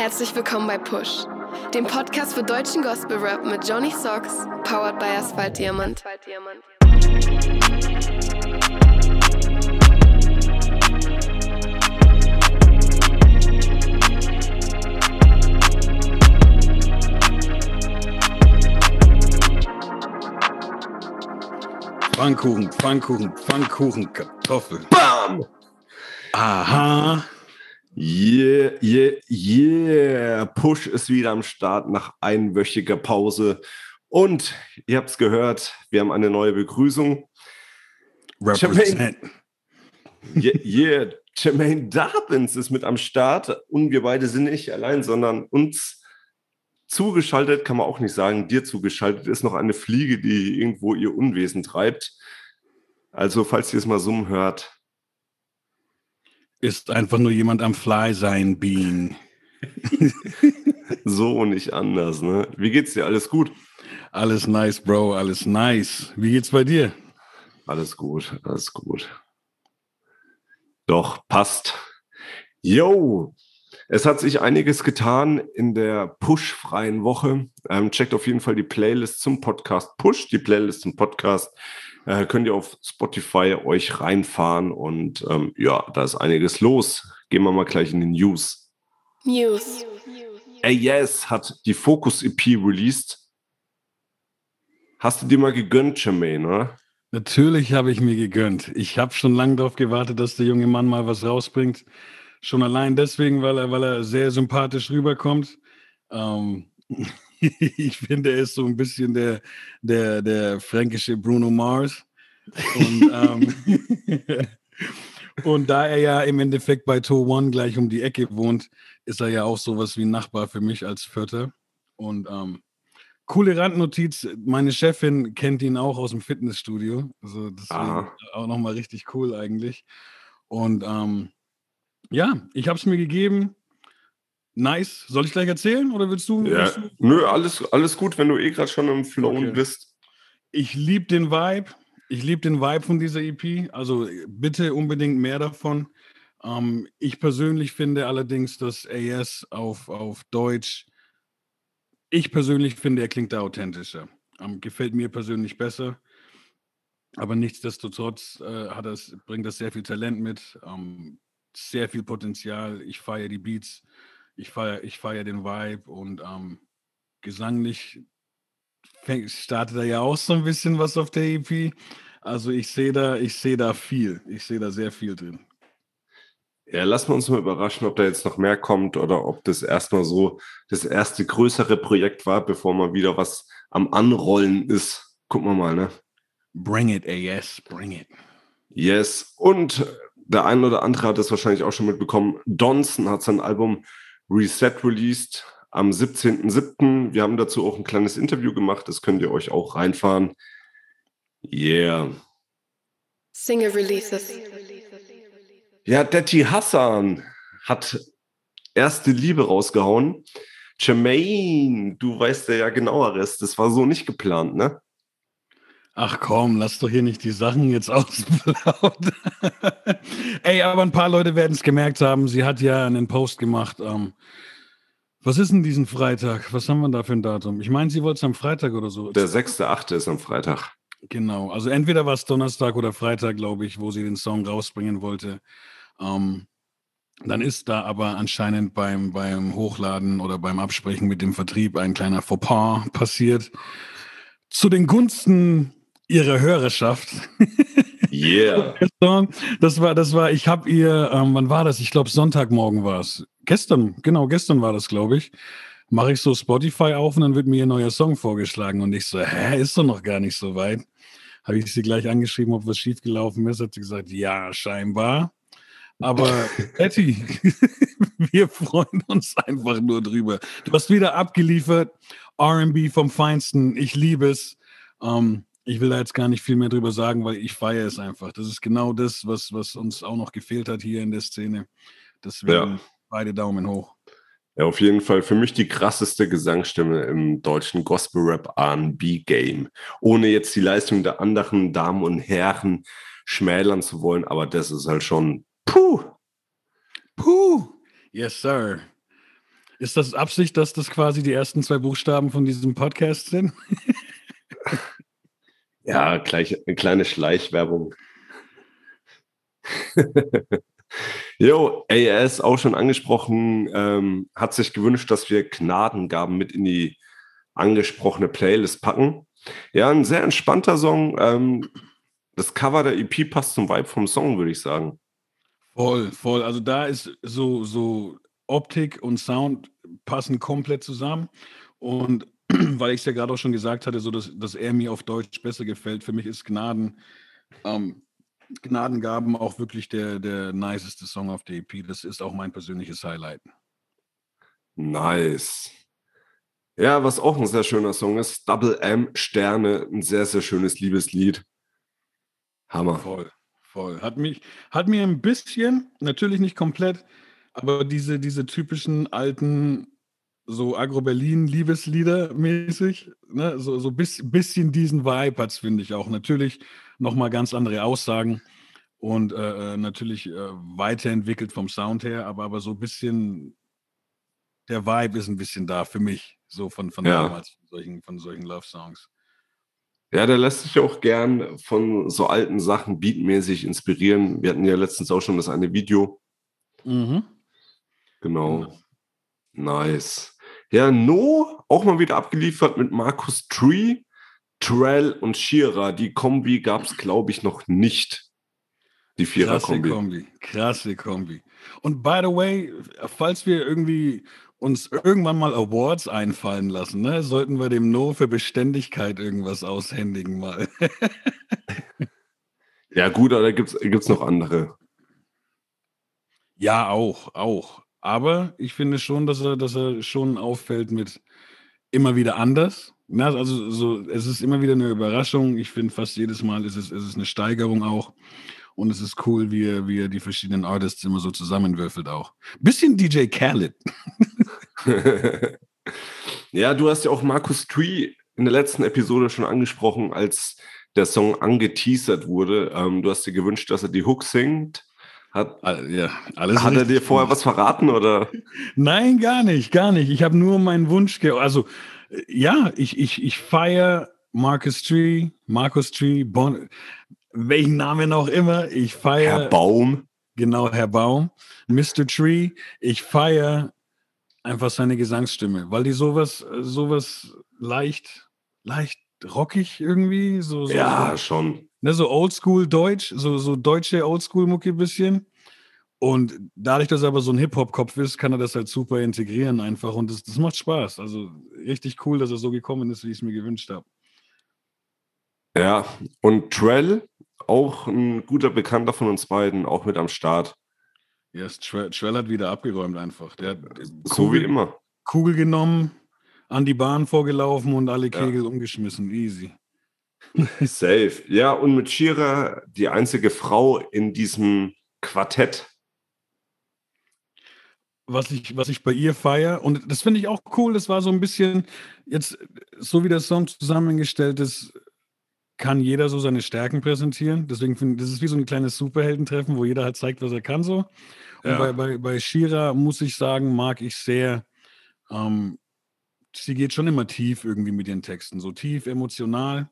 Herzlich willkommen bei Push, dem Podcast für deutschen Gospel Rap mit Johnny Socks, powered by Asphalt Diamant. Pfannkuchen, Pfannkuchen, Pfannkuchen, Kartoffel. Bam! Aha. Yeah, yeah, yeah. Push ist wieder am Start nach einwöchiger Pause. Und ihr habt es gehört, wir haben eine neue Begrüßung. Represent. Yeah, yeah. Jermaine Darpins ist mit am Start und wir beide sind nicht allein, sondern uns zugeschaltet, kann man auch nicht sagen, dir zugeschaltet ist noch eine Fliege, die irgendwo ihr Unwesen treibt. Also, falls ihr es mal summen hört, Ist einfach nur jemand am Fly sein, Bean. so und nicht anders. Ne? Wie geht's dir? Alles gut? Alles nice, Bro, alles nice. Wie geht's bei dir? Alles gut, alles gut. Doch, passt. Yo, es hat sich einiges getan in der Push-freien Woche. Ähm, checkt auf jeden Fall die Playlist zum Podcast Push, die Playlist zum Podcast. Äh, könnt ihr auf Spotify euch reinfahren und ähm, ja, da ist einiges los. Gehen wir mal gleich in den News. News. AES hat die Focus EP released. Hast du dir mal gegönnt, Jermaine, oder? Natürlich habe ich mir gegönnt. Ich habe schon lange darauf gewartet, dass der junge Mann mal was rausbringt. Schon allein deswegen, weil er, weil er sehr sympathisch rüberkommt. Ähm, ich finde, er ist so ein bisschen der, der, der fränkische Bruno Mars. Und, ähm, und da er ja im Endeffekt bei To One gleich um die Ecke wohnt, ist er ja auch sowas wie ein Nachbar für mich als Vierter. Und ähm, coole Randnotiz: Meine Chefin kennt ihn auch aus dem Fitnessstudio. Also, deswegen Aha. auch nochmal richtig cool eigentlich. Und ähm, ja, ich habe es mir gegeben. Nice. Soll ich gleich erzählen oder willst du? Ja, willst du? nö, alles, alles gut, wenn du eh gerade schon im Flow Okay. bist. Ich liebe den Vibe. Ich liebe den Vibe von dieser EP. Also bitte unbedingt mehr davon. Ähm, ich persönlich finde allerdings, dass AS auf, auf Deutsch, ich persönlich finde, er klingt da authentischer. Ähm, gefällt mir persönlich besser. Aber nichtsdestotrotz äh, hat das, bringt das sehr viel Talent mit, ähm, sehr viel Potenzial. Ich feiere die Beats, ich feiere ich feier den Vibe und ähm, gesanglich fängt, startet da ja auch so ein bisschen was auf der EP. Also ich sehe da, ich sehe da viel. Ich sehe da sehr viel drin. Ja, lassen wir uns mal überraschen, ob da jetzt noch mehr kommt oder ob das erstmal so das erste größere Projekt war, bevor mal wieder was am Anrollen ist. Gucken wir mal, ne? Bring it, AS, bring it. Yes. Und der ein oder andere hat es wahrscheinlich auch schon mitbekommen. Donson hat sein Album Reset released am 17.07. Wir haben dazu auch ein kleines Interview gemacht. Das könnt ihr euch auch reinfahren. Yeah. Single Releases. Ja, Detti Hassan hat erste Liebe rausgehauen. Jermaine, du weißt ja genaueres. Das war so nicht geplant, ne? Ach komm, lass doch hier nicht die Sachen jetzt ausplaudern. Ey, aber ein paar Leute werden es gemerkt haben. Sie hat ja einen Post gemacht. Ähm, was ist denn diesen Freitag? Was haben wir da für ein Datum? Ich meine, sie wollte es am Freitag oder so. Der 6.8. ist am Freitag. Genau, also entweder war es Donnerstag oder Freitag, glaube ich, wo sie den Song rausbringen wollte. Ähm, dann ist da aber anscheinend beim, beim Hochladen oder beim Absprechen mit dem Vertrieb ein kleiner Fauxpas passiert. Zu den Gunsten ihrer Hörerschaft. Yeah. Das war, das war, ich habe ihr, ähm, wann war das? Ich glaube, Sonntagmorgen war es. Gestern, genau, gestern war das, glaube ich. Mache ich so Spotify auf und dann wird mir ihr neuer Song vorgeschlagen. Und ich so, hä, ist doch noch gar nicht so weit. Habe ich sie gleich angeschrieben, ob was schiefgelaufen ist. Hat sie gesagt, ja, scheinbar. Aber Patty, wir freuen uns einfach nur drüber. Du hast wieder abgeliefert. RB vom Feinsten. Ich liebe es. Ähm, ich will da jetzt gar nicht viel mehr drüber sagen, weil ich feiere es einfach. Das ist genau das, was, was uns auch noch gefehlt hat hier in der Szene. Deswegen Ja. beide Daumen hoch. Ja, auf jeden Fall für mich die krasseste Gesangsstimme im deutschen Gospel-Rap R&B-Game. Ohne jetzt die Leistung der anderen Damen und Herren schmälern zu wollen, aber das ist halt schon puh. Puh. Yes, sir. Ist das Absicht, dass das quasi die ersten zwei Buchstaben von diesem Podcast sind? ja, gleich eine kleine Schleichwerbung. Jo, AS auch schon angesprochen, ähm, hat sich gewünscht, dass wir Gnadengaben mit in die angesprochene Playlist packen. Ja, ein sehr entspannter Song. Ähm, das Cover der EP passt zum Vibe vom Song, würde ich sagen. Voll, voll. Also da ist so, so Optik und Sound passen komplett zusammen. Und weil ich es ja gerade auch schon gesagt hatte, so dass, dass er mir auf Deutsch besser gefällt, für mich ist Gnaden, ähm, Gnadengaben auch wirklich der, der niceste Song auf der EP. Das ist auch mein persönliches Highlight. Nice. Ja, was auch ein sehr schöner Song ist, Double M Sterne, ein sehr, sehr schönes Liebeslied. Hammer. Voll, voll. Hat, mich, hat mir ein bisschen, natürlich nicht komplett, aber diese, diese typischen alten, so Agro-Berlin-Liebeslieder mäßig, ne? so, so bis, bisschen diesen Vibe hat es, finde ich auch. Natürlich nochmal ganz andere Aussagen und äh, äh, natürlich äh, weiterentwickelt vom Sound her, aber, aber so ein bisschen, der Vibe ist ein bisschen da für mich, so von, von ja. damals, von solchen, von solchen Love-Songs. Ja, der lässt sich auch gern von so alten Sachen beatmäßig inspirieren. Wir hatten ja letztens auch schon das eine Video. Mhm. Genau. genau. Nice. Ja, No auch mal wieder abgeliefert mit Markus Tree, Trell und Shira. Die Kombi gab es, glaube ich, noch nicht. Die Vierer-Kombi. Krasse Kombi. Krasse Kombi. Und by the way, falls wir irgendwie uns irgendwann mal Awards einfallen lassen, ne? sollten wir dem No für Beständigkeit irgendwas aushändigen mal. ja, gut, aber da gibt es noch andere. Ja, auch, auch. Aber ich finde schon, dass er, dass er schon auffällt mit immer wieder anders. Na, also so, es ist immer wieder eine Überraschung. Ich finde, fast jedes Mal ist es, ist es eine Steigerung auch. Und es ist cool, wie er, wie er die verschiedenen Artists immer so zusammenwürfelt auch. Bisschen DJ Khaled. ja, du hast ja auch Markus Tree in der letzten Episode schon angesprochen, als der Song angeteasert wurde. Ähm, du hast dir gewünscht, dass er die Hook singt. Hat, ja, alles hat er dir vorher was verraten oder? Nein, gar nicht, gar nicht. Ich habe nur meinen Wunsch, also ja, ich, ich, ich feiere Marcus Tree, Marcus Tree, bon, welchen Namen auch immer. Ich feiere. Herr Baum. Genau, Herr Baum. Mr. Tree. Ich feiere einfach seine Gesangsstimme, weil die sowas, sowas leicht, leicht rockig irgendwie. So, so ja, schon. Ne, so oldschool Deutsch, so, so deutsche Oldschool-Mucki bisschen. Und dadurch, dass er aber so ein Hip-Hop-Kopf ist, kann er das halt super integrieren einfach. Und das, das macht Spaß. Also richtig cool, dass er so gekommen ist, wie ich es mir gewünscht habe. Ja, und Trell, auch ein guter Bekannter von uns beiden, auch mit am Start. Ja, yes, Trell, Trell hat wieder abgeräumt einfach. Der hat so Kugel, wie immer. Kugel genommen, an die Bahn vorgelaufen und alle Kegel ja. umgeschmissen. Easy. Safe. Ja, und mit Shira die einzige Frau in diesem Quartett was ich, was ich bei ihr feiere. Und das finde ich auch cool. Das war so ein bisschen, jetzt, so wie der Song zusammengestellt ist, kann jeder so seine Stärken präsentieren. Deswegen finde ich, das ist wie so ein kleines Superheldentreffen, wo jeder halt zeigt, was er kann so. Und ja. bei, bei, bei Shira muss ich sagen, mag ich sehr, ähm, sie geht schon immer tief irgendwie mit ihren Texten, so tief emotional.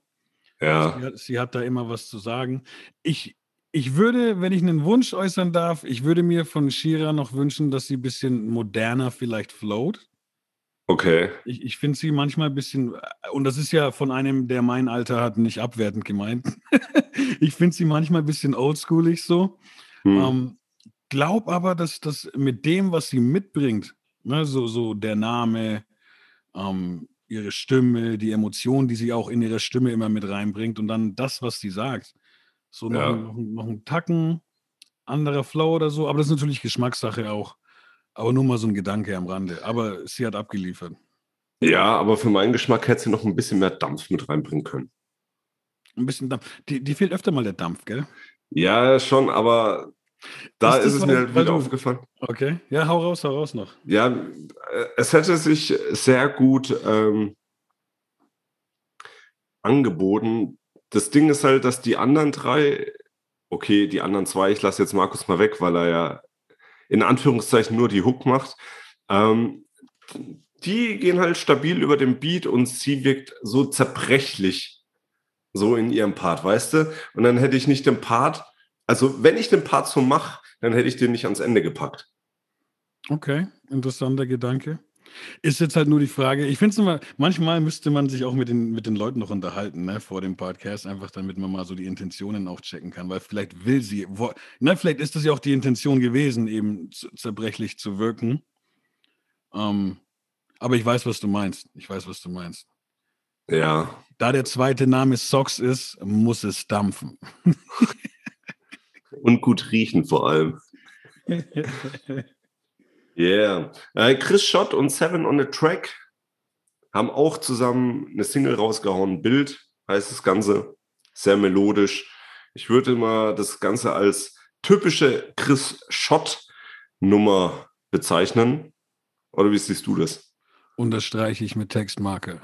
Ja. Sie hat, sie hat da immer was zu sagen. Ich, ich würde, wenn ich einen Wunsch äußern darf, ich würde mir von Shira noch wünschen, dass sie ein bisschen moderner vielleicht float. Okay. Ich, ich finde sie manchmal ein bisschen, und das ist ja von einem, der mein Alter hat, nicht abwertend gemeint. ich finde sie manchmal ein bisschen oldschoolig so. Hm. Ähm, glaub aber, dass das mit dem, was sie mitbringt, ne, so, so der Name, ähm, ihre Stimme, die Emotionen, die sie auch in ihre Stimme immer mit reinbringt und dann das, was sie sagt, so noch, ja. noch, noch ein Tacken, anderer Flow oder so, aber das ist natürlich Geschmackssache auch. Aber nur mal so ein Gedanke am Rande. Aber sie hat abgeliefert. Ja, aber für meinen Geschmack hätte sie noch ein bisschen mehr Dampf mit reinbringen können. Ein bisschen Dampf. Die, die fehlt öfter mal der Dampf, gell? Ja, schon, aber da ist, ist es mir halt wieder du, aufgefallen. Okay, ja, hau raus, hau raus noch. Ja, äh, es hätte sich sehr gut ähm, angeboten, das Ding ist halt, dass die anderen drei, okay, die anderen zwei, ich lasse jetzt Markus mal weg, weil er ja in Anführungszeichen nur die Hook macht. Ähm, die gehen halt stabil über den Beat und sie wirkt so zerbrechlich so in ihrem Part, weißt du? Und dann hätte ich nicht den Part, also wenn ich den Part so mache, dann hätte ich den nicht ans Ende gepackt. Okay, interessanter Gedanke. Ist jetzt halt nur die Frage, ich finde es immer, manchmal müsste man sich auch mit den, mit den Leuten noch unterhalten, ne, vor dem Podcast, einfach damit man mal so die Intentionen auch checken kann, weil vielleicht will sie, wo, ne, vielleicht ist das ja auch die Intention gewesen, eben zerbrechlich zu wirken. Ähm, aber ich weiß, was du meinst. Ich weiß, was du meinst. Ja. Da der zweite Name Socks ist, muss es dampfen. Und gut riechen vor allem. Yeah. Äh, Chris Schott und Seven on the Track haben auch zusammen eine Single rausgehauen. Bild heißt das Ganze. Sehr melodisch. Ich würde mal das Ganze als typische Chris Schott Nummer bezeichnen. Oder wie siehst du das? Unterstreiche ich mit Textmarke.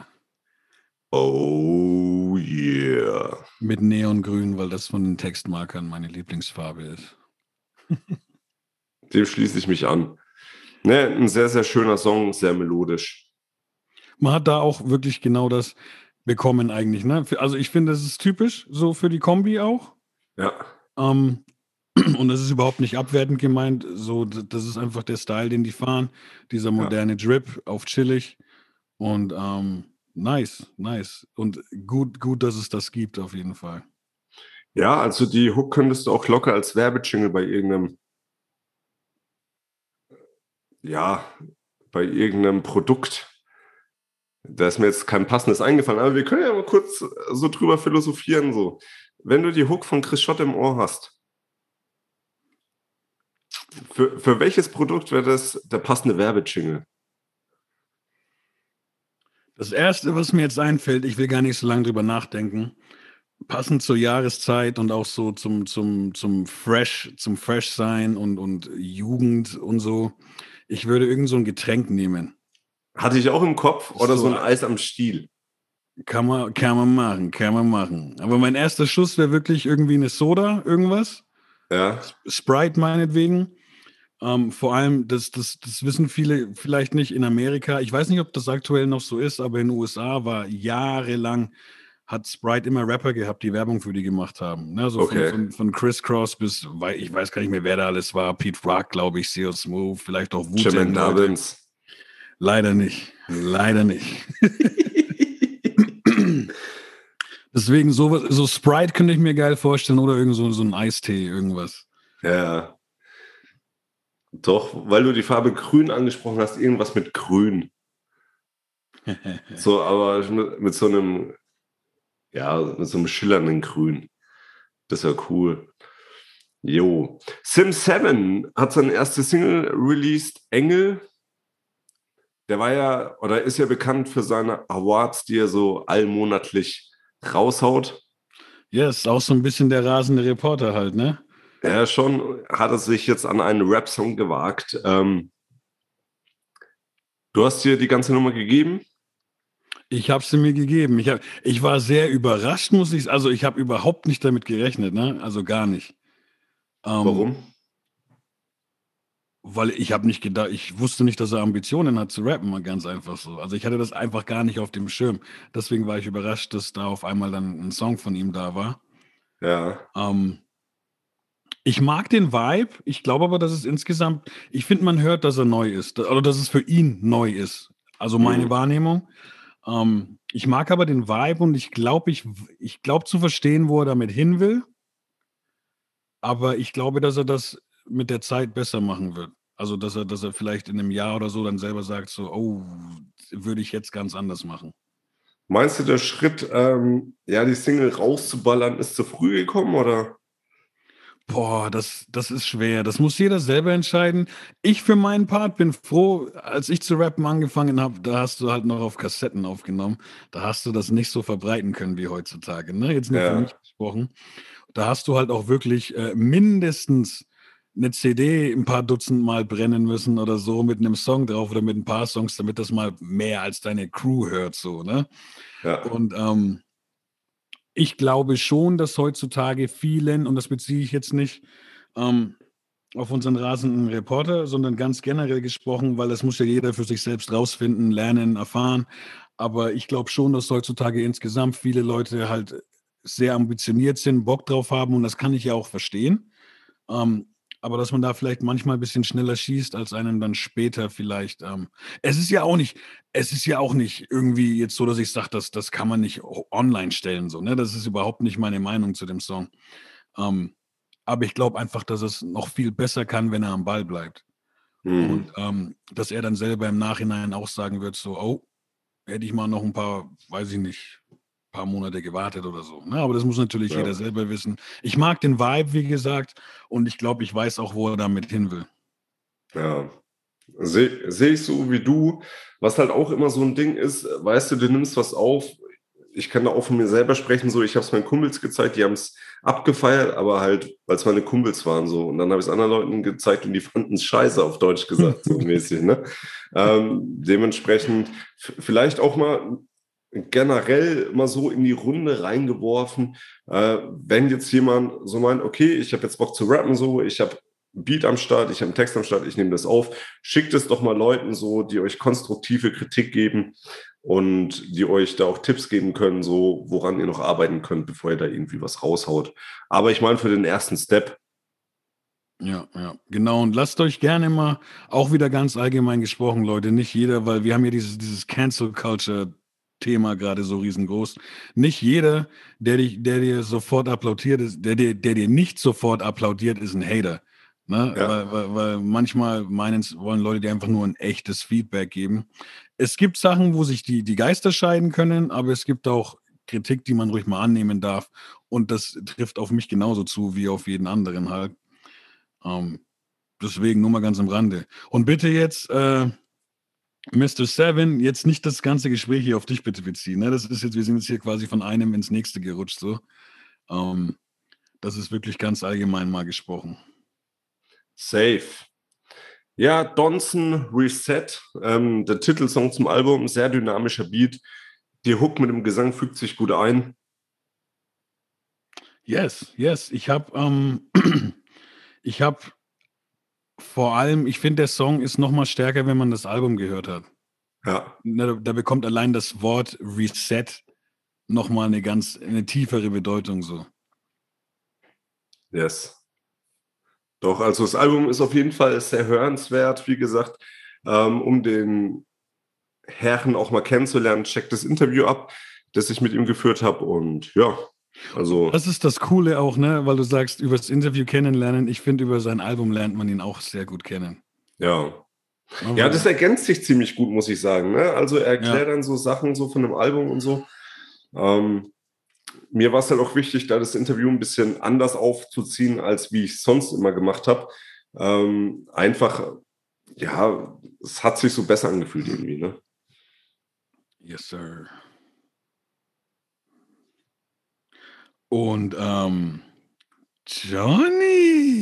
Oh yeah. Mit Neongrün, weil das von den Textmarkern meine Lieblingsfarbe ist. Dem schließe ich mich an. Ne, ein sehr, sehr schöner Song, sehr melodisch. Man hat da auch wirklich genau das bekommen eigentlich. Ne? Also ich finde, das ist typisch so für die Kombi auch. Ja. Ähm, und das ist überhaupt nicht abwertend gemeint. So, das ist einfach der Style, den die fahren. Dieser moderne ja. Drip auf chillig. Und ähm, nice, nice. Und gut, gut, dass es das gibt, auf jeden Fall. Ja, also die Hook könntest du auch locker als Werbejingle bei irgendeinem, ja, bei irgendeinem Produkt. Da ist mir jetzt kein passendes eingefallen, aber wir können ja mal kurz so drüber philosophieren. So. Wenn du die Hook von Chris Schott im Ohr hast, für, für welches Produkt wäre das der passende Werbejingle? Das erste, was mir jetzt einfällt, ich will gar nicht so lange drüber nachdenken, passend zur Jahreszeit und auch so zum, zum, zum Fresh, zum Fresh sein und, und Jugend und so. Ich würde irgend so ein Getränk nehmen. Hatte ich auch im Kopf oder so, so ein Eis am Stiel. Kann man, kann man machen, kann man machen. Aber mein erster Schuss wäre wirklich irgendwie eine Soda, irgendwas. Ja. Sprite meinetwegen. Ähm, vor allem, das, das, das wissen viele vielleicht nicht in Amerika. Ich weiß nicht, ob das aktuell noch so ist, aber in den USA war jahrelang, hat Sprite immer Rapper gehabt, die Werbung für die gemacht haben. Ne? So okay. von, von, von, Chris Cross bis, ich weiß gar nicht mehr, wer da alles war. Pete Rock, glaube ich, Seal Smooth, vielleicht auch wu Leider nicht. Leider nicht. Deswegen so, so Sprite könnte ich mir geil vorstellen oder irgend so, so ein Eistee, irgendwas. Ja. Doch, weil du die Farbe Grün angesprochen hast, irgendwas mit Grün. so, aber mit so einem, ja, mit so einem schillernden Grün. Das wäre cool. Jo. Sim 7 hat sein erstes Single released, Engel. Der war ja, oder ist ja bekannt für seine Awards, die er so allmonatlich raushaut. Ja, ist auch so ein bisschen der rasende Reporter halt, ne? Ja, schon hat er sich jetzt an einen Rap-Song gewagt. Ähm, du hast dir die ganze Nummer gegeben? Ich habe sie mir gegeben. Ich, hab, ich war sehr überrascht, muss ich Also ich habe überhaupt nicht damit gerechnet, ne? Also gar nicht. Ähm, Warum? Weil ich habe nicht gedacht, ich wusste nicht, dass er Ambitionen hat zu rappen, mal ganz einfach so. Also ich hatte das einfach gar nicht auf dem Schirm. Deswegen war ich überrascht, dass da auf einmal dann ein Song von ihm da war. Ja. Ähm, ich mag den Vibe. Ich glaube aber, dass es insgesamt, ich finde, man hört, dass er neu ist. Oder dass es für ihn neu ist. Also meine mhm. Wahrnehmung. Ähm, ich mag aber den Vibe und ich glaube, ich, ich glaube zu verstehen, wo er damit hin will. Aber ich glaube, dass er das mit der Zeit besser machen wird. Also, dass er, dass er vielleicht in einem Jahr oder so dann selber sagt, so, oh, würde ich jetzt ganz anders machen. Meinst du, der Schritt, ähm, ja, die Single rauszuballern, ist zu früh gekommen oder? Boah, das, das ist schwer. Das muss jeder selber entscheiden. Ich für meinen Part bin froh, als ich zu rappen angefangen habe, da hast du halt noch auf Kassetten aufgenommen. Da hast du das nicht so verbreiten können wie heutzutage. Ne? Jetzt nur ja. für mich gesprochen. Da hast du halt auch wirklich äh, mindestens eine CD ein paar Dutzend Mal brennen müssen oder so mit einem Song drauf oder mit ein paar Songs, damit das mal mehr als deine Crew hört, so, ne? Ja. Und ähm, ich glaube schon, dass heutzutage vielen, und das beziehe ich jetzt nicht, ähm, auf unseren rasenden Reporter, sondern ganz generell gesprochen, weil das muss ja jeder für sich selbst rausfinden, lernen, erfahren. Aber ich glaube schon, dass heutzutage insgesamt viele Leute halt sehr ambitioniert sind, Bock drauf haben und das kann ich ja auch verstehen. Ähm, aber dass man da vielleicht manchmal ein bisschen schneller schießt, als einem dann später vielleicht. Ähm, es ist ja auch nicht, es ist ja auch nicht irgendwie jetzt so, dass ich sage, das, das kann man nicht online stellen. So, ne? Das ist überhaupt nicht meine Meinung zu dem Song. Ähm, aber ich glaube einfach, dass es noch viel besser kann, wenn er am Ball bleibt. Mhm. Und ähm, dass er dann selber im Nachhinein auch sagen wird: so, oh, hätte ich mal noch ein paar, weiß ich nicht, paar Monate gewartet oder so. Ne? Aber das muss natürlich ja. jeder selber wissen. Ich mag den Vibe, wie gesagt, und ich glaube, ich weiß auch, wo er damit hin will. Ja, sehe seh ich so wie du. Was halt auch immer so ein Ding ist, weißt du, du nimmst was auf, ich kann da auch von mir selber sprechen, so ich habe es meinen Kumpels gezeigt, die haben es abgefeiert, aber halt, weil es meine Kumpels waren so. Und dann habe ich es anderen Leuten gezeigt und die fanden es scheiße, auf Deutsch gesagt, so mäßig. Ne? Ähm, dementsprechend vielleicht auch mal generell mal so in die Runde reingeworfen, äh, wenn jetzt jemand so meint, okay, ich habe jetzt Bock zu rappen, so, ich habe Beat am Start, ich habe einen Text am Start, ich nehme das auf, schickt es doch mal Leuten so, die euch konstruktive Kritik geben und die euch da auch Tipps geben können, so woran ihr noch arbeiten könnt, bevor ihr da irgendwie was raushaut. Aber ich meine, für den ersten Step. Ja, ja, genau. Und lasst euch gerne mal, auch wieder ganz allgemein gesprochen, Leute, nicht jeder, weil wir haben ja dieses, dieses Cancel Culture Thema gerade so riesengroß. Nicht jeder, der, dich, der dir sofort applaudiert, ist, der, der, der dir nicht sofort applaudiert, ist ein Hater. Ne? Ja. Weil, weil, weil, manchmal meinen, wollen Leute dir einfach nur ein echtes Feedback geben. Es gibt Sachen, wo sich die, die Geister scheiden können, aber es gibt auch Kritik, die man ruhig mal annehmen darf. Und das trifft auf mich genauso zu wie auf jeden anderen halt. Ähm, deswegen nur mal ganz am Rande. Und bitte jetzt, äh, Mr. Seven, jetzt nicht das ganze Gespräch hier auf dich bitte beziehen. Ne? Das ist jetzt, wir sind jetzt hier quasi von einem ins nächste gerutscht so. Ähm, das ist wirklich ganz allgemein mal gesprochen. Safe. Ja, Donson Reset, ähm, der Titelsong zum Album, sehr dynamischer Beat. Die Hook mit dem Gesang fügt sich gut ein. Yes, yes. Ich habe ähm, ich habe vor allem, ich finde, der Song ist noch mal stärker, wenn man das Album gehört hat. Ja. Da, da bekommt allein das Wort Reset noch mal eine ganz eine tiefere Bedeutung so. Yes. Doch, also das Album ist auf jeden Fall sehr hörenswert. Wie gesagt, ähm, um den Herren auch mal kennenzulernen, checkt das Interview ab, das ich mit ihm geführt habe. Und ja, also. Das ist das Coole auch, ne? Weil du sagst, über das Interview kennenlernen. Ich finde, über sein Album lernt man ihn auch sehr gut kennen. Ja. Aber ja, das ergänzt sich ziemlich gut, muss ich sagen. Ne? Also er erklärt ja. dann so Sachen so von dem Album und so. Ähm, mir war es halt auch wichtig, da das Interview ein bisschen anders aufzuziehen, als wie ich es sonst immer gemacht habe. Ähm, einfach, ja, es hat sich so besser angefühlt irgendwie, ne? Yes, sir. Und ähm, Johnny.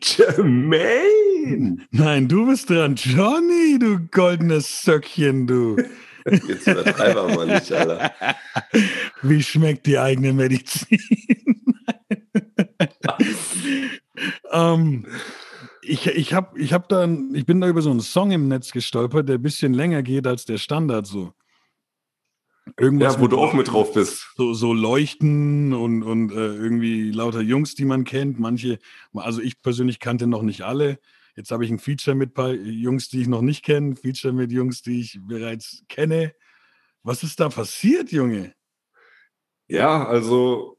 Jermaine. Nein, du bist dran. Johnny, du goldenes Söckchen, du. Jetzt übertreib mal nicht, Alter. Wie schmeckt die eigene Medizin? ähm, ich, ich, hab, ich, hab dann, ich bin da über so einen Song im Netz gestolpert, der ein bisschen länger geht als der Standard so. Irgendwas ja, wo du auch mit drauf bist. So, so Leuchten und, und äh, irgendwie lauter Jungs, die man kennt. Manche, also ich persönlich kannte noch nicht alle. Jetzt habe ich ein Feature mit paar Jungs, die ich noch nicht kenne, Feature mit Jungs, die ich bereits kenne. Was ist da passiert, Junge? Ja, also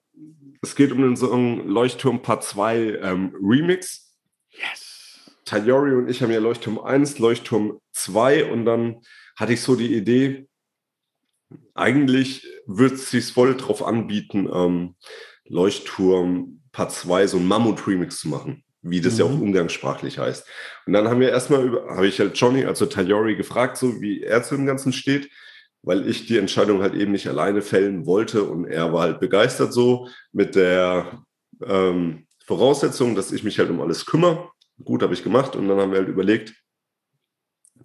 es geht um den Song Leuchtturm Part 2 ähm, Remix. Yes. Tayori und ich haben ja Leuchtturm 1, Leuchtturm 2 und dann hatte ich so die Idee, eigentlich wird es sich voll drauf anbieten, ähm, Leuchtturm Part 2 so ein Mammut-Remix zu machen wie das mhm. ja auch mhm. umgangssprachlich heißt. Und dann haben wir erstmal über, habe ich halt Johnny, also Tayori, gefragt, so wie er zu dem Ganzen steht, weil ich die Entscheidung halt eben nicht alleine fällen wollte und er war halt begeistert so mit der ähm, Voraussetzung, dass ich mich halt um alles kümmere. Gut, habe ich gemacht und dann haben wir halt überlegt,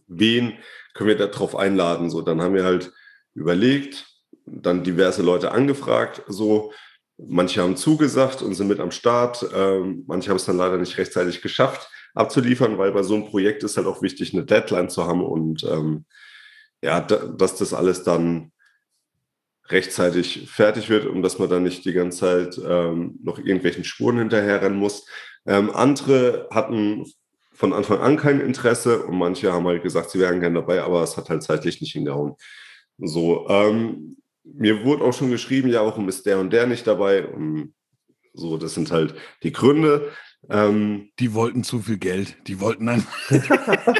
wen können wir da drauf einladen. So, dann haben wir halt überlegt, dann diverse Leute angefragt, so Manche haben zugesagt und sind mit am Start. Ähm, manche haben es dann leider nicht rechtzeitig geschafft abzuliefern, weil bei so einem Projekt ist halt auch wichtig, eine Deadline zu haben und ähm, ja, dass das alles dann rechtzeitig fertig wird und dass man dann nicht die ganze Zeit ähm, noch irgendwelchen Spuren hinterherrennen muss. Ähm, andere hatten von Anfang an kein Interesse und manche haben halt gesagt, sie wären gerne dabei, aber es hat halt zeitlich nicht hingehauen. So, ähm, mir wurde auch schon geschrieben, ja, warum ist der und der nicht dabei? Und so, das sind halt die Gründe. Ähm, die wollten zu viel Geld. Die wollten dann.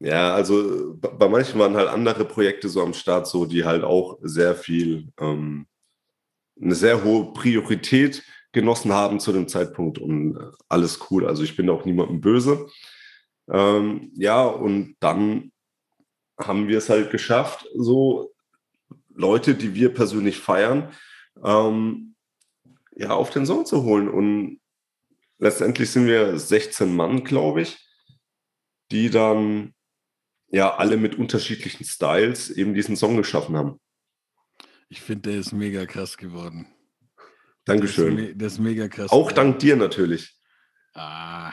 ja, also bei manchen waren halt andere Projekte so am Start, so die halt auch sehr viel, ähm, eine sehr hohe Priorität genossen haben zu dem Zeitpunkt und äh, alles cool. Also ich bin auch niemandem böse. Ähm, ja, und dann haben wir es halt geschafft, so Leute, die wir persönlich feiern, ähm, ja, auf den Song zu holen. Und letztendlich sind wir 16 Mann, glaube ich, die dann ja alle mit unterschiedlichen Styles eben diesen Song geschaffen haben. Ich finde, der ist mega krass geworden. Dankeschön. Der ist, der ist mega krass. Auch dank dir natürlich. Ah.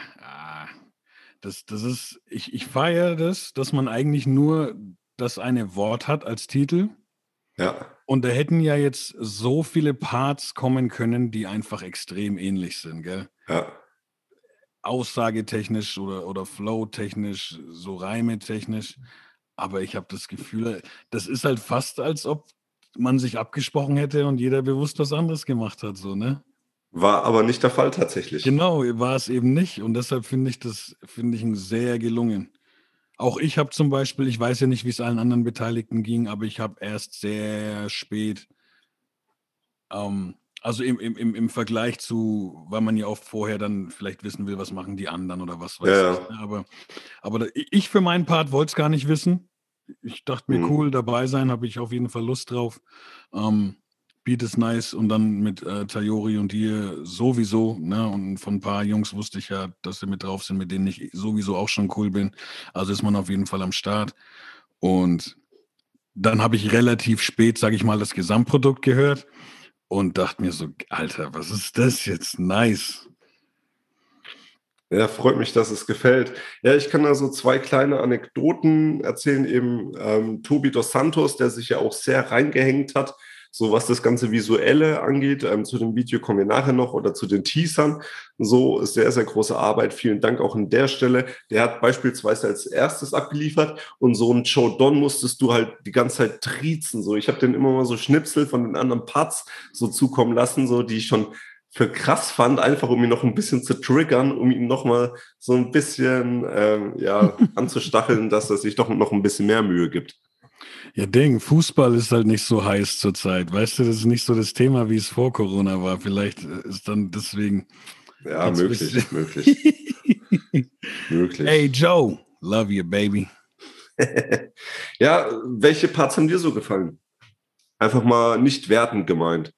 Das, das ist, ich, ich feiere das, dass man eigentlich nur das eine Wort hat als Titel. Ja. Und da hätten ja jetzt so viele Parts kommen können, die einfach extrem ähnlich sind, gell? Ja. Aussagetechnisch oder, oder Flow-technisch, so Reime-technisch. Aber ich habe das Gefühl, das ist halt fast, als ob man sich abgesprochen hätte und jeder bewusst was anderes gemacht hat, so, ne? War aber nicht der Fall tatsächlich. Genau, war es eben nicht. Und deshalb finde ich das, finde ich sehr gelungen. Auch ich habe zum Beispiel, ich weiß ja nicht, wie es allen anderen Beteiligten ging, aber ich habe erst sehr spät, ähm, also im, im, im Vergleich zu, weil man ja oft vorher dann vielleicht wissen will, was machen die anderen oder was weiß ja. ich. Ne? Aber, aber ich für meinen Part wollte es gar nicht wissen ich dachte mir, mhm. cool, dabei sein, habe ich auf jeden Fall Lust drauf. Ähm, Beat ist nice und dann mit äh, Tayori und dir sowieso, ne? Und von ein paar Jungs wusste ich ja, dass sie mit drauf sind, mit denen ich sowieso auch schon cool bin. Also ist man auf jeden Fall am Start. Und dann habe ich relativ spät, sage ich mal, das Gesamtprodukt gehört und dachte mir so, Alter, was ist das jetzt? Nice. Ja, freut mich, dass es gefällt. Ja, ich kann da so zwei kleine Anekdoten erzählen. Eben ähm, Tobi dos Santos, der sich ja auch sehr reingehängt hat, so was das ganze Visuelle angeht. Ähm, zu dem Video kommen wir nachher noch oder zu den Teasern. So sehr, sehr große Arbeit. Vielen Dank auch an der Stelle. Der hat beispielsweise als erstes abgeliefert und so ein Joe Don musstest du halt die ganze Zeit triezen. So, ich habe den immer mal so Schnipsel von den anderen Parts so zukommen lassen, so die ich schon für krass fand, einfach um ihn noch ein bisschen zu triggern, um ihn noch mal so ein bisschen ähm, ja, anzustacheln, dass er sich doch noch ein bisschen mehr Mühe gibt. Ja, Ding, Fußball ist halt nicht so heiß zurzeit. Weißt du, das ist nicht so das Thema, wie es vor Corona war. Vielleicht ist dann deswegen. Ja, möglich, möglich. möglich. Hey Joe, love you, baby. ja, welche Parts haben dir so gefallen? Einfach mal nicht wertend gemeint.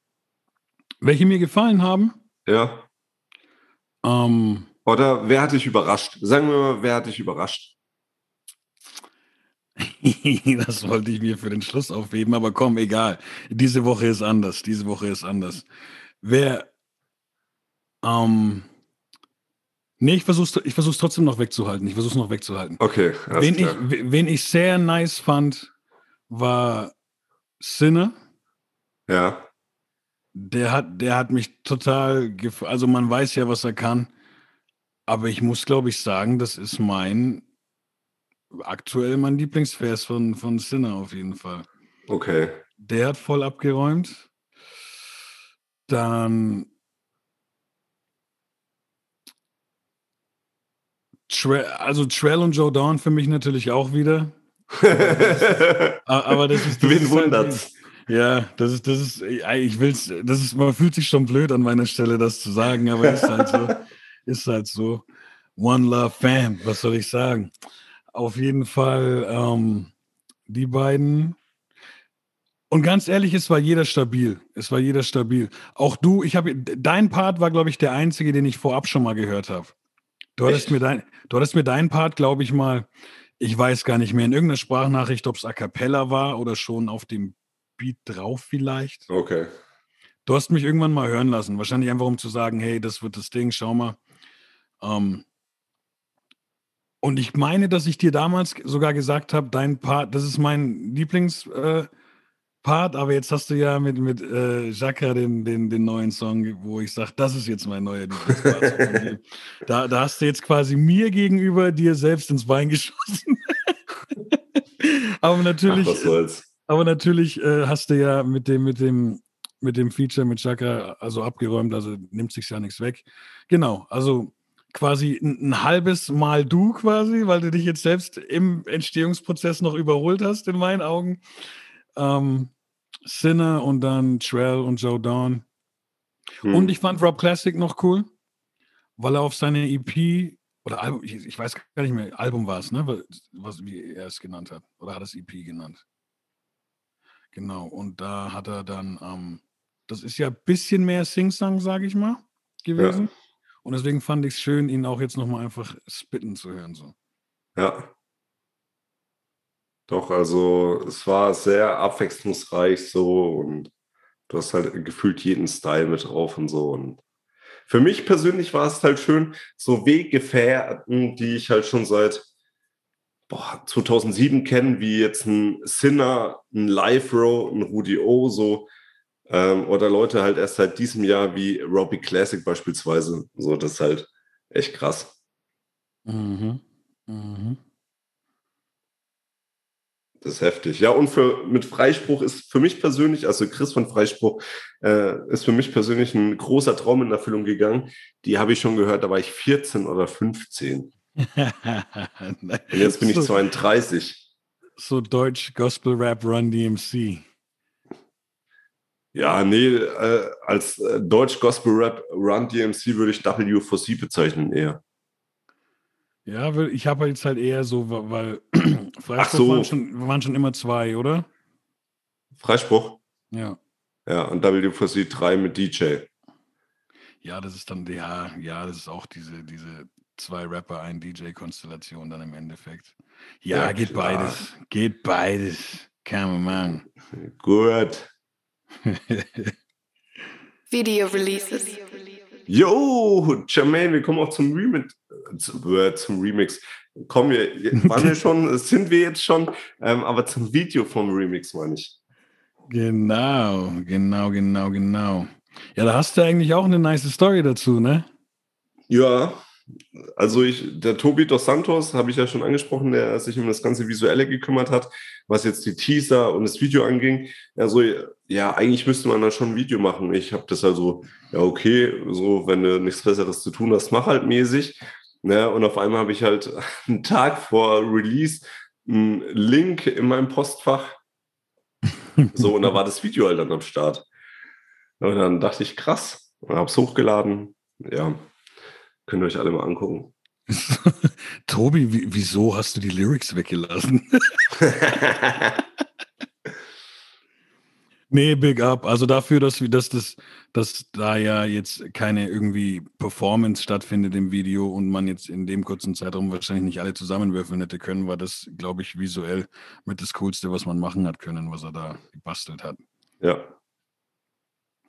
Welche mir gefallen haben? Ja. Ähm, Oder wer hat dich überrascht? Sagen wir mal, wer hat dich überrascht? das wollte ich mir für den Schluss aufheben, aber komm, egal. Diese Woche ist anders. Diese Woche ist anders. Wer. Ähm, nee, ich versuche ich versuch's trotzdem noch wegzuhalten. Ich versuche es noch wegzuhalten. Okay. Wen ich, wen ich sehr nice fand, war Sinne. Ja der hat, der hat mich total, also man weiß ja, was er kann, aber ich muss, glaube ich, sagen, das ist mein, aktuell mein Lieblingsvers von, von Sinner auf jeden Fall. Okay. Der hat voll abgeräumt. Dann Tre also Trell und Joe Dawn für mich natürlich auch wieder. aber das ist, das Wen ist halt wundert's? Halt, ja, das ist, das ist, ich will's, das ist, man fühlt sich schon blöd an meiner Stelle, das zu sagen, aber ist halt so, ist halt so. One Love Fam, was soll ich sagen? Auf jeden Fall ähm, die beiden. Und ganz ehrlich, es war jeder stabil. Es war jeder stabil. Auch du, ich habe, dein Part war, glaube ich, der einzige, den ich vorab schon mal gehört habe. Du hattest mir dein, du hattest mir deinen Part, glaube ich mal, ich weiß gar nicht mehr, in irgendeiner Sprachnachricht, ob es a cappella war oder schon auf dem Beat drauf vielleicht. Okay. Du hast mich irgendwann mal hören lassen. Wahrscheinlich einfach, um zu sagen, hey, das wird das Ding, schau mal. Ähm, und ich meine, dass ich dir damals sogar gesagt habe, dein Part, das ist mein Lieblingspart, äh, aber jetzt hast du ja mit, mit äh, Jacques den, den, den neuen Song, wo ich sage, das ist jetzt mein neuer Lieblingspart. da, da hast du jetzt quasi mir gegenüber dir selbst ins Bein geschossen. aber natürlich, Ach, aber natürlich äh, hast du ja mit dem, mit dem, mit dem Feature mit Chakra also abgeräumt, also nimmt sich ja nichts weg. Genau, also quasi ein, ein, halbes Mal du quasi, weil du dich jetzt selbst im Entstehungsprozess noch überholt hast, in meinen Augen. Ähm, Sinner und dann Trell und Joe Dawn. Hm. Und ich fand Rob Classic noch cool, weil er auf seine EP oder Album, ich, ich weiß gar nicht mehr, Album war es, ne? Was, wie er es genannt hat. Oder hat es EP genannt? Genau, und da hat er dann, ähm, das ist ja ein bisschen mehr Sing-Sang, sage ich mal, gewesen. Ja. Und deswegen fand ich es schön, ihn auch jetzt nochmal einfach spitten zu hören. So. Ja. Doch, also es war sehr abwechslungsreich so und du hast halt gefühlt jeden Style mit drauf und so. Und für mich persönlich war es halt schön, so Weggefährten, die ich halt schon seit boah, 2007 kenne, wie jetzt ein Sinner, ein Live Row, ein Rudi O, so ähm, oder Leute halt erst seit diesem Jahr wie Robbie Classic beispielsweise. So, das ist halt echt krass. Mhm. Mhm. Das ist heftig. Ja, und für, mit Freispruch ist für mich persönlich, also Chris von Freispruch, äh, ist für mich persönlich ein großer Traum in Erfüllung gegangen. Die habe ich schon gehört, da war ich 14 oder 15. und jetzt bin ich 32. So Deutsch Gospel Rap Run DMC. Ja, nee, äh, als äh, Deutsch Gospel Rap Run DMC würde ich W4C bezeichnen eher. Ja, ich habe jetzt halt eher so, weil Freispruch so. waren, schon, waren schon immer zwei, oder? Freispruch? Ja. Ja, und W4C 3 mit DJ. Ja, das ist dann, ja, ja, das ist auch diese, diese zwei Rapper, ein DJ-Konstellation dann im Endeffekt. Ja, ja geht klar. beides. Geht beides. Kann man machen. Gut. Video Releases. Yo, Jermaine, wir kommen auch zum Remix. Äh, zum Remix. Kommen wir, waren wir schon, sind wir jetzt schon, ähm, aber zum Video vom Remix meine ich. Genau, genau, genau, genau. Ja, da hast du eigentlich auch eine nice Story dazu, ne? Ja, also ich, der Tobi dos Santos, habe ich ja schon angesprochen, der sich um das ganze Visuelle gekümmert hat, was jetzt die Teaser und das Video anging. Also ja, eigentlich müsste man da schon ein Video machen. Ich habe das also, ja okay, so wenn du nichts Besseres zu tun hast, mach halt mäßig. Ne? Und auf einmal habe ich halt einen Tag vor Release einen Link in meinem Postfach. So, und da war das Video halt dann am Start. Und dann dachte ich, krass, und habe es hochgeladen. Ja, Könnt ihr euch alle mal angucken. Tobi, wieso hast du die Lyrics weggelassen? nee, big up. Also dafür, dass, dass, das, dass da ja jetzt keine irgendwie Performance stattfindet im Video und man jetzt in dem kurzen Zeitraum wahrscheinlich nicht alle zusammenwürfeln hätte können, war das, glaube ich, visuell mit das Coolste, was man machen hat können, was er da gebastelt hat. Ja.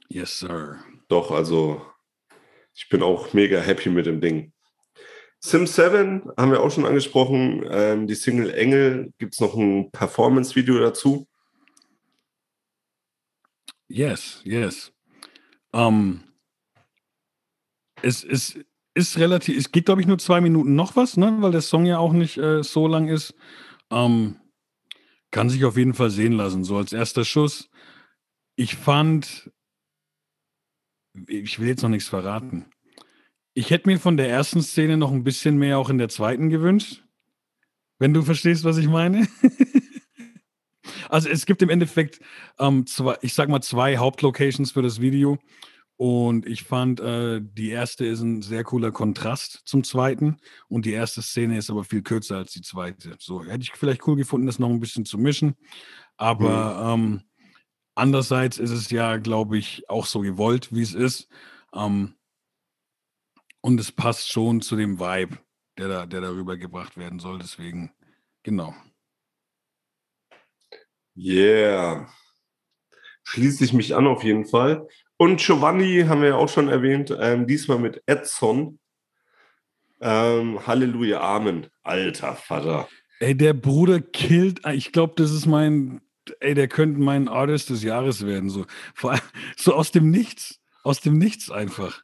Yes, sir. Doch, also ich bin auch mega happy mit dem Ding. Sim 7 haben wir auch schon angesprochen. Ähm, die Single Engel gibt es noch ein Performance-Video dazu. Yes, yes. Um, es, es ist relativ, es geht, glaube ich, nur zwei Minuten noch was, ne? weil der Song ja auch nicht äh, so lang ist. Um, kann sich auf jeden Fall sehen lassen, so als erster Schuss. Ich fand ich will jetzt noch nichts verraten. Ich hätte mir von der ersten Szene noch ein bisschen mehr auch in der zweiten gewünscht. Wenn du verstehst, was ich meine. also es gibt im Endeffekt ähm, zwei, ich sag mal, zwei Hauptlocations für das Video. Und ich fand, äh, die erste ist ein sehr cooler Kontrast zum zweiten. Und die erste Szene ist aber viel kürzer als die zweite. So hätte ich vielleicht cool gefunden, das noch ein bisschen zu mischen. Aber mhm. ähm, Andererseits ist es ja, glaube ich, auch so gewollt, wie es ist. Ähm, und es passt schon zu dem Vibe, der da, der darüber gebracht werden soll. Deswegen, genau. Yeah. schließe ich mich an auf jeden Fall. Und Giovanni haben wir ja auch schon erwähnt, ähm, diesmal mit Edson. Ähm, Halleluja, Amen. Alter Vater. Ey, der Bruder killt, ich glaube, das ist mein, ey, der könnte mein Artist des Jahres werden. So, vor allem, so aus dem Nichts. Aus dem Nichts einfach.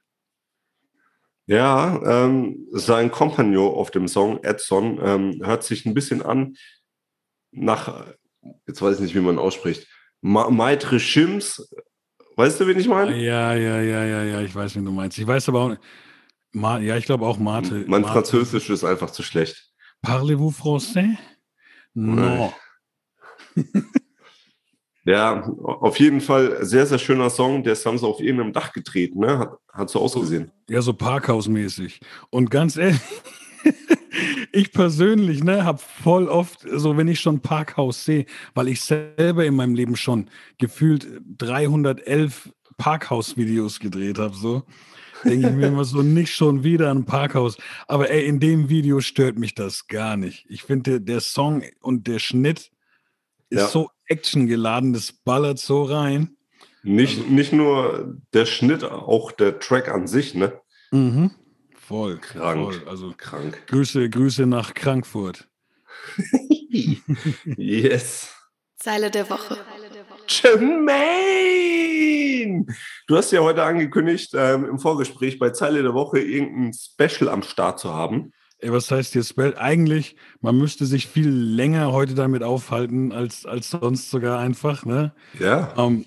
Ja, ähm, sein Kompagnon auf dem Song, Edson, ähm, hört sich ein bisschen an nach, jetzt weiß ich nicht, wie man ausspricht, Ma Maitre Shims. Weißt du, wen ich meine? Ja, ja, ja, ja, ja, ich weiß, wen du meinst. Ich weiß aber auch, Ma ja, ich glaube auch Mate. Mein Mate. Französisch ist einfach zu schlecht. Parlez-vous français? No. ja, auf jeden Fall sehr, sehr schöner Song. Der haben sie auf irgendeinem Dach gedreht, ne? Hat, hat so ausgesehen. Ja, so Parkhausmäßig. Und ganz ehrlich, ich persönlich, ne, habe voll oft, so wenn ich schon Parkhaus sehe, weil ich selber in meinem Leben schon gefühlt 311 Parkhaus-Videos gedreht habe, so denke ich mir immer so, nicht schon wieder ein Parkhaus. Aber ey, in dem Video stört mich das gar nicht. Ich finde, der, Song und der Schnitt ist ja. so actiongeladen, das ballert so rein. Nicht, also, nicht nur der Schnitt, auch der Track an sich, ne? Mhm. Voll. Krank. Voll. Also krank. Grüße, Grüße nach Frankfurt. yes. Zeile der Woche. Jermaine! Du hast ja heute angekündigt, ähm, im Vorgespräch bei Zeile der Woche irgendein Special am Start zu haben. Was heißt jetzt Special? Eigentlich, man müsste sich viel länger heute damit aufhalten, als, als sonst sogar einfach. Ne? Ja. Ähm,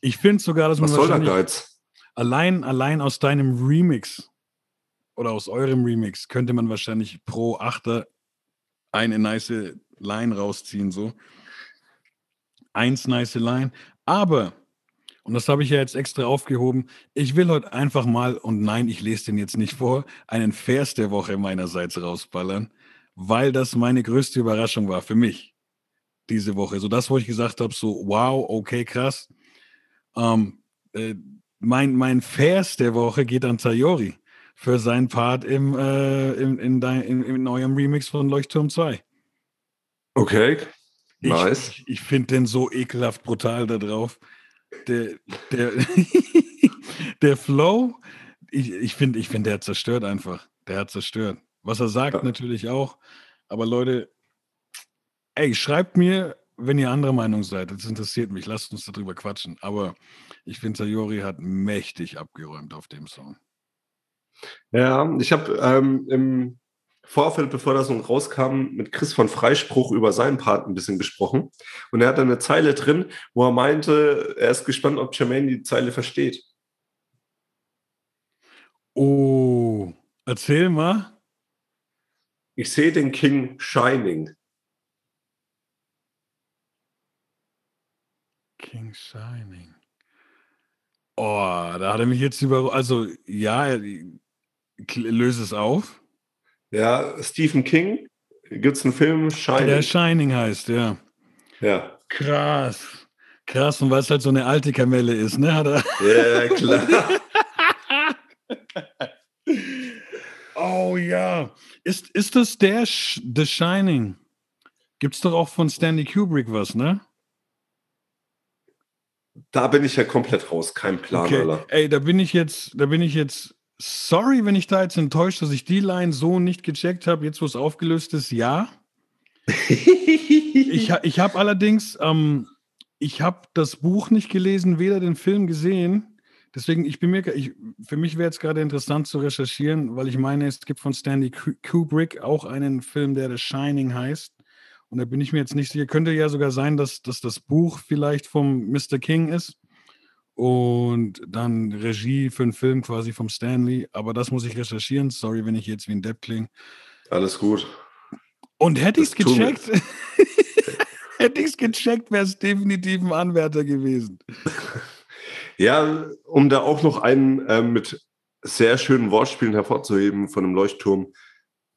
ich finde sogar, dass was man. Was soll der Geiz? Allein, allein aus deinem Remix oder aus eurem Remix könnte man wahrscheinlich pro Achter eine nice Line rausziehen, so. Eins nice Line. Aber, und das habe ich ja jetzt extra aufgehoben, ich will heute einfach mal, und nein, ich lese den jetzt nicht vor, einen Vers der Woche meinerseits rausballern, weil das meine größte Überraschung war für mich diese Woche. So das, wo ich gesagt habe, so wow, okay, krass. Ähm, äh, mein, mein Vers der Woche geht an Sayori für seinen Part im, äh, in, in, dein, in, in eurem Remix von Leuchtturm 2. Okay, nice. Ich, ich finde den so ekelhaft brutal da drauf. Der, der, der Flow, ich, ich finde, ich find, der hat zerstört einfach. Der hat zerstört. Was er sagt, ja. natürlich auch. Aber Leute, ey, schreibt mir, wenn ihr anderer Meinung seid. Das interessiert mich. Lasst uns darüber quatschen. Aber ich finde, Sayori hat mächtig abgeräumt auf dem Song. Ja, ich habe ähm, im Vorfeld, bevor das nun rauskam, mit Chris von Freispruch über seinen Part ein bisschen gesprochen. Und er hat eine Zeile drin, wo er meinte, er ist gespannt, ob Jermaine die Zeile versteht. Oh, erzähl mal. Ich sehe den King Shining. King Shining. Oh, da hat er mich jetzt über. Also, ja, löse es auf. Ja, Stephen King, gibt es einen Film, Shining. Der Shining heißt, ja. Ja. Krass. Krass, und weil es halt so eine alte Kamelle ist, ne? Hat er ja, klar. oh ja. Ist, ist das der Sh The Shining? Gibt es doch auch von Stanley Kubrick was, ne? Da bin ich ja komplett raus, kein Plan, okay. Alter. Ey, da bin ich jetzt, da bin ich jetzt sorry, wenn ich da jetzt enttäuscht, dass ich die Line so nicht gecheckt habe, jetzt wo es aufgelöst ist, ja. ich ich habe allerdings, ähm, ich habe das Buch nicht gelesen, weder den Film gesehen. Deswegen, ich bin mir, ich, für mich wäre es gerade interessant zu recherchieren, weil ich meine, es gibt von Stanley Kubrick auch einen Film, der The Shining heißt. Und da bin ich mir jetzt nicht sicher. Könnte ja sogar sein, dass, dass das Buch vielleicht vom Mr. King ist und dann Regie für einen Film quasi vom Stanley. Aber das muss ich recherchieren. Sorry, wenn ich jetzt wie ein Depp klinge. Alles gut. Und hätte ich es gecheckt, hätte ich es gecheckt, wäre es definitiv ein Anwärter gewesen. Ja, um da auch noch einen äh, mit sehr schönen Wortspielen hervorzuheben von dem Leuchtturm.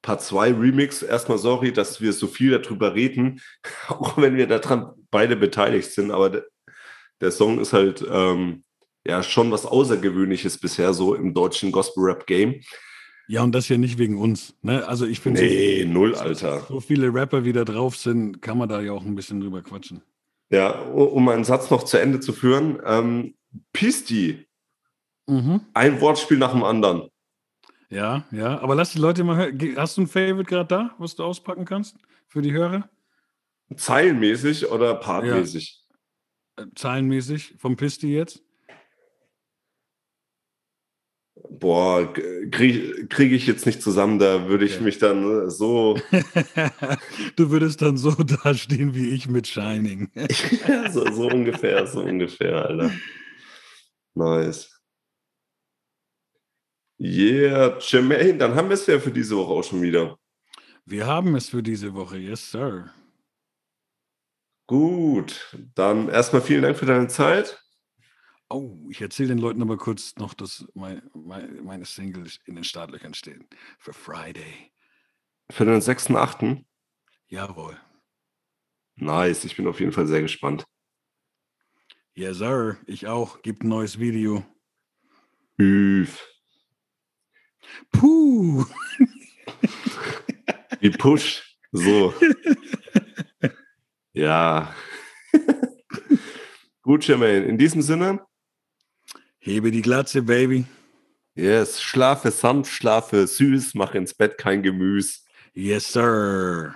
Part 2 Remix. Erstmal sorry, dass wir so viel darüber reden, auch wenn wir daran beide beteiligt sind, aber der Song ist halt ähm, ja schon was Außergewöhnliches bisher so im deutschen Gospel-Rap-Game. Ja, und das ja nicht wegen uns. Ne? Also ich finde, nee, so, null, Alter. So viele Rapper, wie da drauf sind, kann man da ja auch ein bisschen drüber quatschen. Ja, um meinen Satz noch zu Ende zu führen. Ähm, Pisti, Mhm. ein Wortspiel nach dem anderen. Ja, ja. Aber lass die Leute mal hören. Hast du ein Favorite gerade da, was du auspacken kannst für die Hörer? Zeilenmäßig oder partmäßig? Zahlenmäßig vom Pisti jetzt? Boah, kriege krieg ich jetzt nicht zusammen, da würde ich Okay. mich dann äh, so, du würdest dann so dastehen wie ich mit Shining. so, so ungefähr, so ungefähr, Alter. Nice. Yeah, Jermaine, dann haben wir es ja für diese Woche auch schon wieder. Wir haben es für diese Woche, yes, sir. Gut, dann erstmal vielen Dank für deine Zeit. Oh, ich erzähle den Leuten aber kurz noch, dass mein, mein, meine Single in den Startlöchern stehen. Für Friday. Für den 6.8. Jawohl. Nice, ich bin auf jeden Fall sehr gespannt. Yes, sir. Ich auch. Gibt ein neues Video. Üf. Puh. Wie Push. So. ja. Gut, Jermaine. In diesem Sinne, Hebe die Glatze, Baby. yes, schlafe sanft, schlafe süß, mach ins Bett kein Gemüse. Yes, sir.